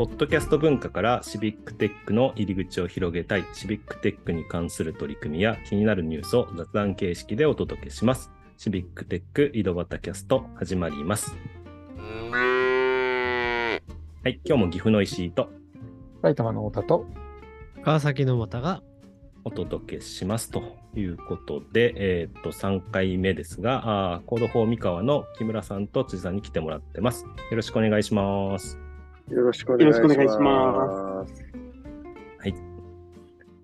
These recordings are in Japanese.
ポッドキャスト文化からシビックテックの入り口を広げたい、シビックテックに関する取り組みや気になるニュースを雑談形式でお届けします。シビックテック井戸端キャスト始まります。はい、今日も岐阜の石井と埼玉の太田と、川崎の小俣がお届けしますということで、えーっと、3回目ですが、あー Code for 三河の木村さんと辻さんに来てもらってます。よろしくお願いします。よろしくお願いします。よろしくお願い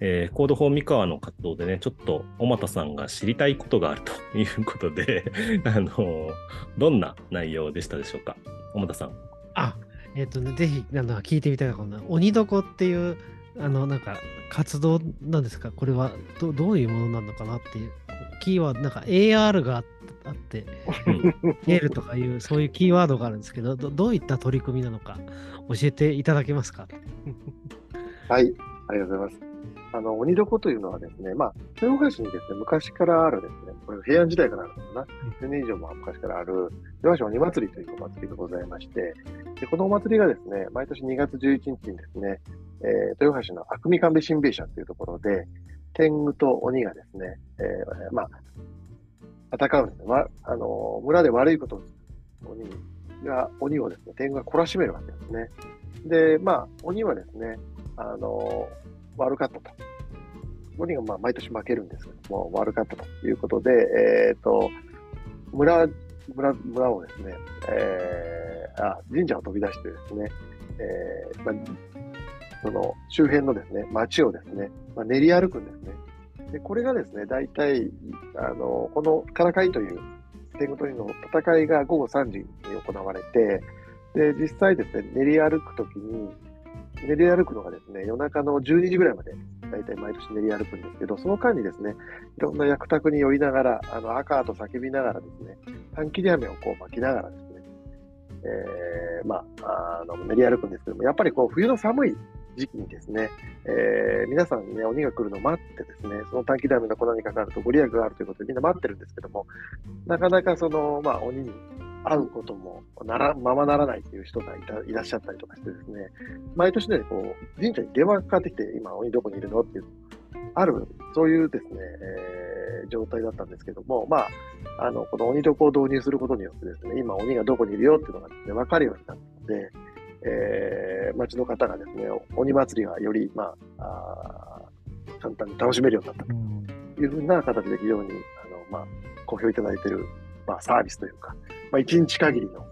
えー Code for 三河の活動でね、ちょっと小俣さんが知りたいことがあるということで、あのどんな内容でしたでしょうか？小俣さん。あえっ、とねぜひなんだ聞いてみたいなこの鬼床っていうあのなんか活動なんですか？これはどどういうものなのかなっていうキーワードなんか AR がああってエールとかいうそういうキーワードがあるんですけどどどういった取り組みなのか教えていただけますか？はい、ありがとうございます。あの、鬼床というのはですね、まあ、豊橋にですね、昔からあるですね、これ平安時代からあるのかな、10年以上も昔からある、豊橋鬼祭りというお祭りがございまして、でこのお祭りがですね、毎年2月11日にですね、えー豊橋の悪味神戸新兵社というところで、天狗と鬼がですね、えーまあ、戦うんですね。わあの村で悪いことを鬼が、鬼をですね、天狗が懲らしめるわけですね。で、まあ、鬼はですね、あの悪かったと。鬼がまあ毎年負けるんですけども、悪かったということで、えっ、と、村、村、村をですね、えーあ、神社を飛び出してですね、えーまあ、その周辺のですね、町をですね、まあ、練り歩くんですね。で、これがですね、大体、あの、このからかいという天狗というの戦いが午後3時に行われて、で、実際ですね、練り歩くときに、練り歩くのがですね、夜中の12時ぐらいまで、大体毎年練り歩くんですけど、その間にですね、いろんな役宅に寄りながら、あの、赤と叫びながらですね、短切り雨をこう巻きながらですね、えー、まあ、あの、練り歩くんですけども、やっぱりこう、冬の寒い時期にですね、えー皆さんね、鬼が来るのを待ってですね、その短期ダメの粉にかかるとご利益があるということでみんな待ってるんですけども、なかなかその、まあ、鬼に会うこともなら、ままならないという人がいたいらっしゃったりとかしてですね、毎年ね、こう、神社に電話がかかってきて、今、鬼どこにいるのっていう、ある、そういうですね、えー状態だったんですけども、まあ、あの、この鬼床を導入することによってですね、今、鬼がどこにいるよっていうのがですね、わかるようになったので、えー、町の方がですね、鬼祭りがより、まあ、あー簡単に楽しめるようになったというふうな形で非常に、あの、まあ、好評いただいている、まあ、サービスというか、まあ、一日限りの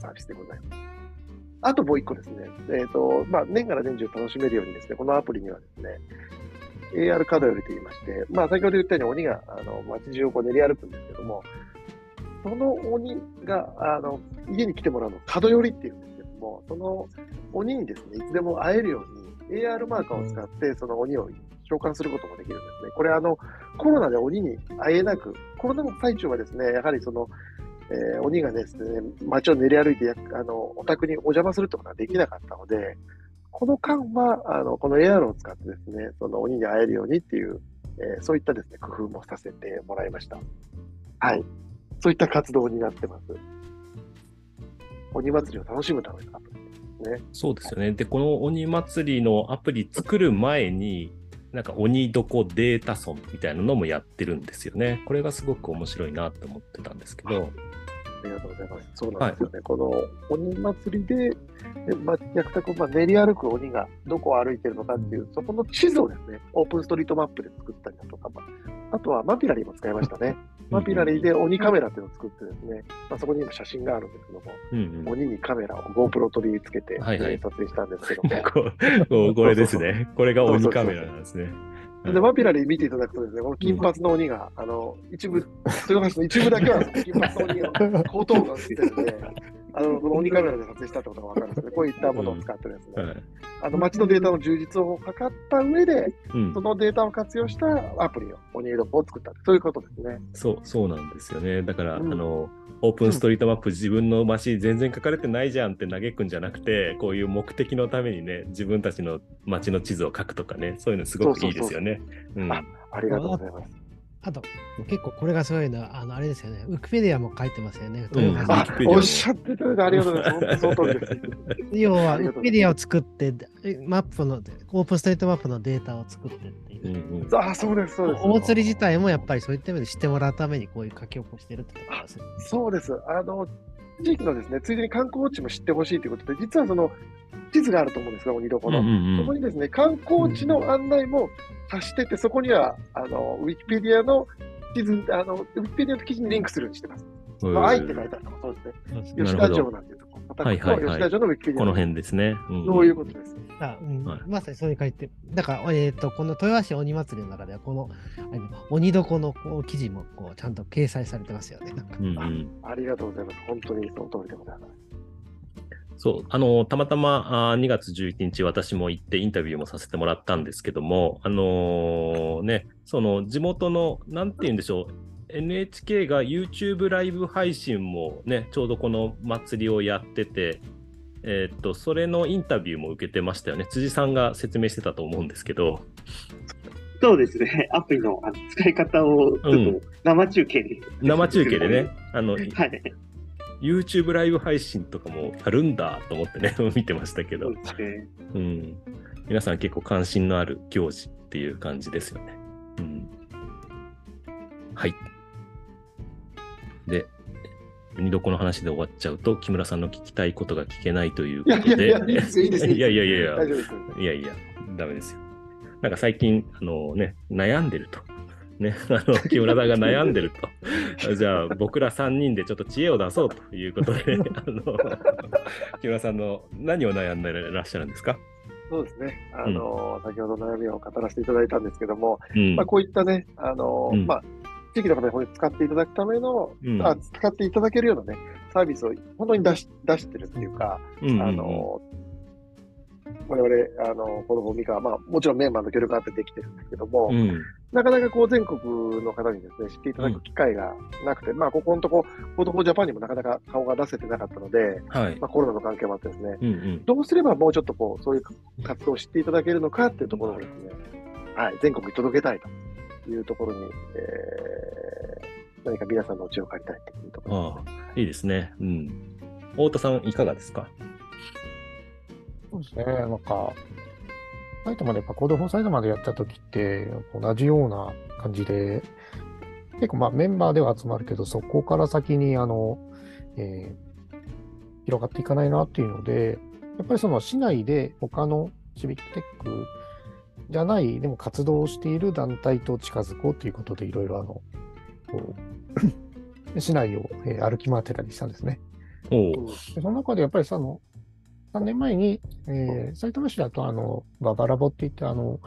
サービスでございます。あともう一個ですね、えっ、と、まあ、年がら年中楽しめるようにですね、このアプリにはですね、AR カードよりと言いまして、まあ、先ほど言ったように鬼が、あの、街中をこう練り歩くんですけども、その鬼が、あの、家に来てもらうのを角寄りっていうんですも、その鬼にですね、いつでも会えるように AR マーカーを使って、その鬼を召喚することもできるんですね。これ、あの、コロナで鬼に会えなく、コロナの最中はですね、やはりその、えー鬼がですね、街を練り歩いてや、あの、お宅にお邪魔するってことができなかったので、この間は、あの、この AR を使ってですね、その鬼に会えるようにっていう、えーそういったですね、工夫もさせてもらいました。はい。そういった活動になってます。鬼祭りを楽しむためのアプリですね。そうですよね。で、この鬼祭りのアプリ作る前に、なんか鬼どこデータソンみたいなのもやってるんですよね。これがすごく面白いなと思ってたんですけど。ありがとうございます。そうなんですよね。この鬼祭りで、でまあ、役宅をまあ練り歩く鬼がどこを歩いてるのかっていう、そこの地図をですね、オープンストリートマップで作ったりだとか、まあ、あとはマピラリーも使いましたね。マピラリーで鬼カメラっていうのを作ってですね、まあ、そこに今写真があるんですけども、うんうん鬼にカメラを GoPro 取り付けて、はいはいえー撮影したんですけども。これですね。これが鬼カメラなんですね。で、マピラリー見ていただくとですね、この金髪の鬼が、あの、一部、豊橋の一部だけは、金髪の鬼が後頭部が映ってるんで、あの、この鬼カメラで撮影したってことがわかるんですね。こういったものを使ってですね、はいあの、街のデータの充実を図った上で、うんそのデータを活用したアプリを、鬼色を作った。そういうことですね。そう、そうなんですよね。だから、うんあの、オープンストリートマップ自分の街全然書かれてないじゃんって嘆くんじゃなくて、こういう目的のためにね、自分たちの街の地図を書くとかね、そういうのすごくいいですよね。ありがとうございます。あと、結構これがすごいのは、あの、あれですよね、ウィキペディアも書いてますよね。うんおっしゃっていたありがとうございます。本当その通りです。要は、ウありがとうございますィキペディアを作って、マップの、オープンストリートマップのデータを作ってっていうう。んうんあ、そうです、そうです。お祭り自体もやっぱりそういった意味で知ってもらうためにこういう書き起こしてるってところですね。そうです。あの、地域のですね、ついでに観光地も知ってほしいということで、実はその、地図があると思うんですが、鬼床の。うんうんそこにですね、観光地の案内も足してて、そこには、あの、ウィキペディアの地図、あの、ウィキペディアの記事にリンクするようにしてます。うんまあ、愛って書いてあるのもそうですね。な吉田。城なんていうとこはいはいはい吉田城のウィキペディアこの辺ですね。うんそういうことです。あうんはいまさにそういう書いてだから、えっとこの豊橋鬼祭りの中ではこのあの鬼床のこう記事もこうちゃんと掲載されてますよね。なんかうんうんありがとうございます。本当にその通りでございます。そう、あの、たまたまあー2月11日、私も行ってインタビューもさせてもらったんですけども、あのーね、その地元の、なんて言うんでしょう、NHK が YouTube ライブ配信もね、ちょうどこの祭りをやってて、えーっと、それのインタビューも受けてましたよね。辻さんが説明してたと思うんですけど、そうですね。アプリの使い方をちょっと生中継で、生中継でね、あの、はい。YouTube ライブ配信とかもやるんだと思ってね、見てましたけどね。うん。皆さん結構関心のある行事っていう感じですよね。うん。はい。で、二度この話で終わっちゃうと、木村さんの聞きたいことが聞けないということで。いやいやいやいやいやいやいや大丈夫です。いやいや、ダメですよ。なんか最近、あのね、悩んでると。ね、あの木村さんが悩んでると。じゃあ、僕ら3人でちょっと知恵を出そうということで、あの木村さんの何を悩んでらっしゃるんですか、そうですね。あの、先ほど悩みを語らせていただいたんですけども、うん。まあ、こういったね、あの、うん。まあ、地域の方に使っていただくための、うん。あ使っていただけるようなね、サービスを本当に出し出してるっていうか、うん。うんうんあの、我々、あの、こミカは、まあ、もちろんメンバーの協力があってできてるんですけども、うんなかなかこう全国の方にですね、知っていただく機会がなくて、まあ、ここのとこ、 Code for Japan にもなかなか顔が出せてなかったので、はい。まあ、コロナの関係もあってですね、うんうんどうすればもうちょっとこう、そういう活動を知っていただけるのかっていうところをですね、はい、全国に届けたいというところに、えー、何か皆さんのお知恵を借りたいというところああ、いいですね。うん。太田さん、いかがですか？そうですね。なんか、埼玉でやっぱ Code for 埼玉でやった時って、同じような感じで、結構まあメンバーでは集まるけど、そこから先にあの、えー広がっていかないなっていうので、やっぱりその市内で他のシビックテックじゃない、でも活動をしている団体と近づこうということで、いろいろあの、こう 市内を、えー歩き回ってたりしたんですね。その中でやっぱりその、3年前に、えー、埼玉市だと、あの、ババラボって言って、あの、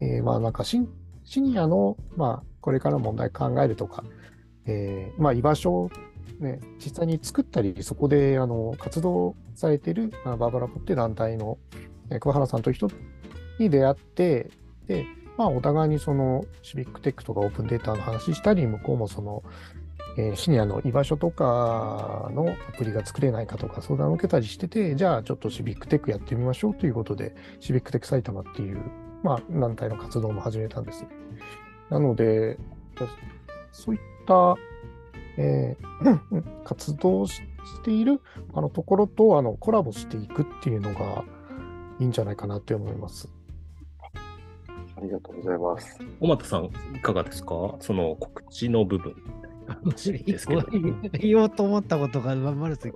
えーまあなんかシン、シニアの、まあ、これから問題考えるとか、えーまあ居場所をね、実際に作ったり、そこで、あの、活動されている、まあ、ババラボって団体の、えー桑原さんという人に出会って、で、まあお互いにその、シビックテックとかオープンデータの話したり、向こうもその、えーシニアの居場所とかのアプリが作れないかとか相談を受けたりしてて、じゃあちょっとシビックテックやってみましょうということで、シビックテック埼玉っていう、まあ、団体の活動も始めたんですね。なので、そういった、えー活動をししているあのところとあのコラボしていくっていうのがいいんじゃないかなって思います。ありがとうございます。小俣さん、いかがですか？その告知の部分ですけど。言おうと思ったことがまんまるすい。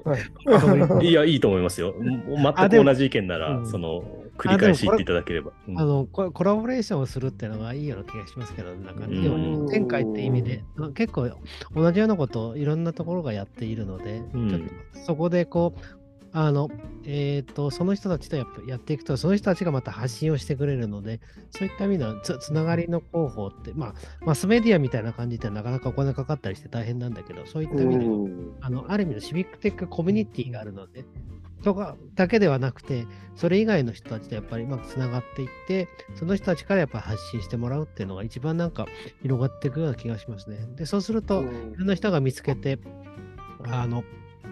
いや、いいと思いますよ。全く同じ意見なら、うんその、繰り返し言っていただければ。うんあのココラボレーションをするっていうのがいいような気がしますけど、なんか、うん要は前回って意味で、結構同じようなことをいろんなところがやっているので、うんちょっとそこでこう、あの、えっ、と、その人たちとやっぱやっていくと、その人たちがまた発信をしてくれるので、そういった意味ではつつながりの広報って、まあ、マスメディアみたいな感じってなかなかお金かかったりして大変なんだけど、そういった意味では、うんあの、ある意味のシビックテックコミュニティがあるので、とかだけではなくて、それ以外の人たちとやっぱりうまくつながっていって、その人たちからやっぱ発信してもらうっていうのが一番なんか広がっていくような気がしますね。で、そうすると、いろんな人が見つけて、あの、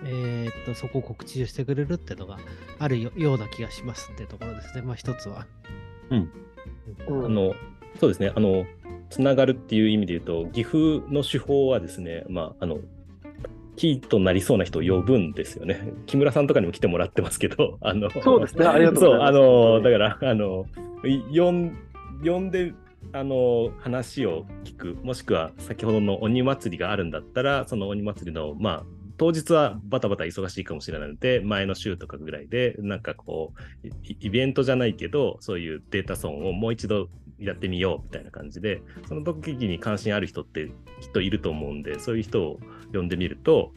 えーっと、そこを告知してくれるっていうのがあるよような気がしますっていうところですね。まあ一つは。うんあの、そうですね、あの、つながるっていう意味で言うと、岐阜の手法はですね、まあ、あの、キーとなりそうな人を呼ぶんですよね。木村さんとかにも来てもらってますけど、あの、そうですねありがとうございますそう、あの、だから、あの、い呼ん呼んで、あの、話を聞く、もしくは先ほどの鬼祭りがあるんだったら、その鬼祭りの、まあ、当日はバタバタ忙しいかもしれないので、前の週とかぐらいで、なんかこう、イベントじゃないけど、そういうデータ損をもう一度やってみようみたいな感じで、その時に関心ある人ってきっといると思うんで、そういう人を呼んでみると、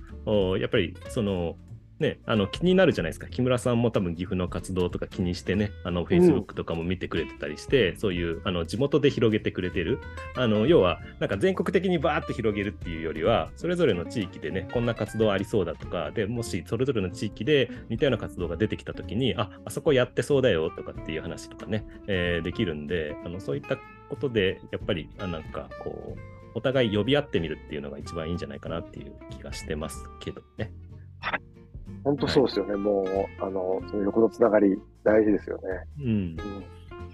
やっぱりその、ね、あの気になるじゃないですか。木村さんも多分岐阜の活動とか気にしてね、あの Facebook とかも見てくれてたりして、そういうあの地元で広げてくれてる。あの要は、なんか全国的にバーって広げるっていうよりは、それぞれの地域でね、こんな活動ありそうだとか、でもしそれぞれの地域で似たような活動が出てきたときに、あ、あそこやってそうだよとかっていう話とかね、えーできるんで、あのそういったことで、やっぱり、あなんかこう、お互い呼び合ってみるっていうのが一番いいんじゃないかなっていう気がしてますけどね。本当そうですよね。もう、あの、その横のつながり大事ですよね。うん。うん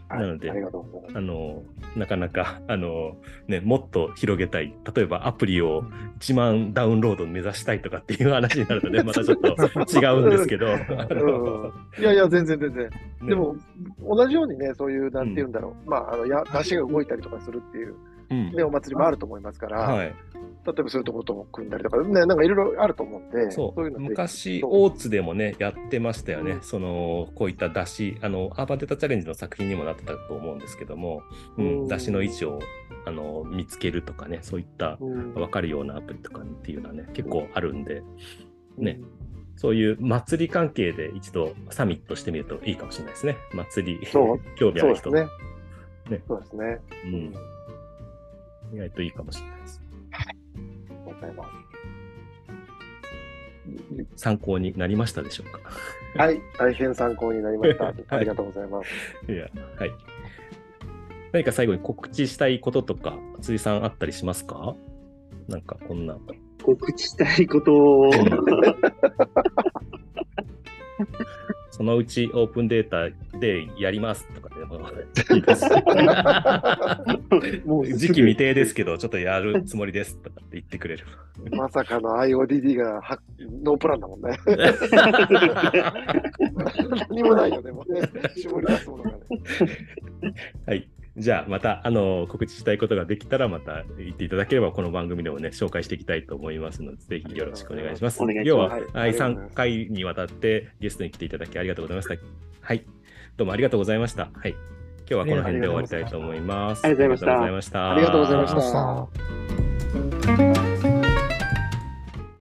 はい、なのでありがとうございます。あの、なかなか、あの、ね、もっと広げたい。例えばアプリを1万ダウンロード目指したいとかっていう話になるとね、またちょっと違うんですけど。いやいや、全然全然。ねでも、同じようにね、そういう、なんて言うんだろう。まあ、あの、や、出しが動いたりとかするっていう、うんね、お祭りもあると思いますから、はい。例えばそういうところとも組んだりとか、ね、なんかいろいろあると思うんで、そう昔、大津でもね、やってましたよね。うん。その、こういった出し、あの、アーバンデータチャレンジの作品にもなってたと思うんですけども、うん、うん。出しの位置を、あの、見つけるとかね、そういったうん。分かるようなアプリとかっていうのはね、結構あるんで、ね、そういう祭り関係で一度サミットしてみるといいかもしれないですね。祭り、興味ある人。そうですね。ね。そうですね。うん。意外といいかもしれないです。ありがとうございます。参考になりましたでしょうか？はい、大変参考になりました。はいありがとうございます。いや、はい。何か最後に告知したいこととか、辻さんあったりしますか？なんかこんな。告知したいことを、そのうちオープンデータでやりますといいですしもう時期未定ですけど、ちょっとやるつもりですとかって言ってくれる。まさかの IODD がはノープランだもんね。何もないよね、もうね。絞り出すものがね。はい。じゃあ、また、あの、告知したいことができたら、また言っていただければ、この番組でもね、紹介していきたいと思いますので、ぜひよろしくお願いします。お願いします要は、はいはい、3回にわたってゲストに来ていただきありがとうございました。はい。どうもありがとうございました。はい。今日はこの辺で終わりたいと思います。ありがとうございましたありがとうございました。ありがとうございました。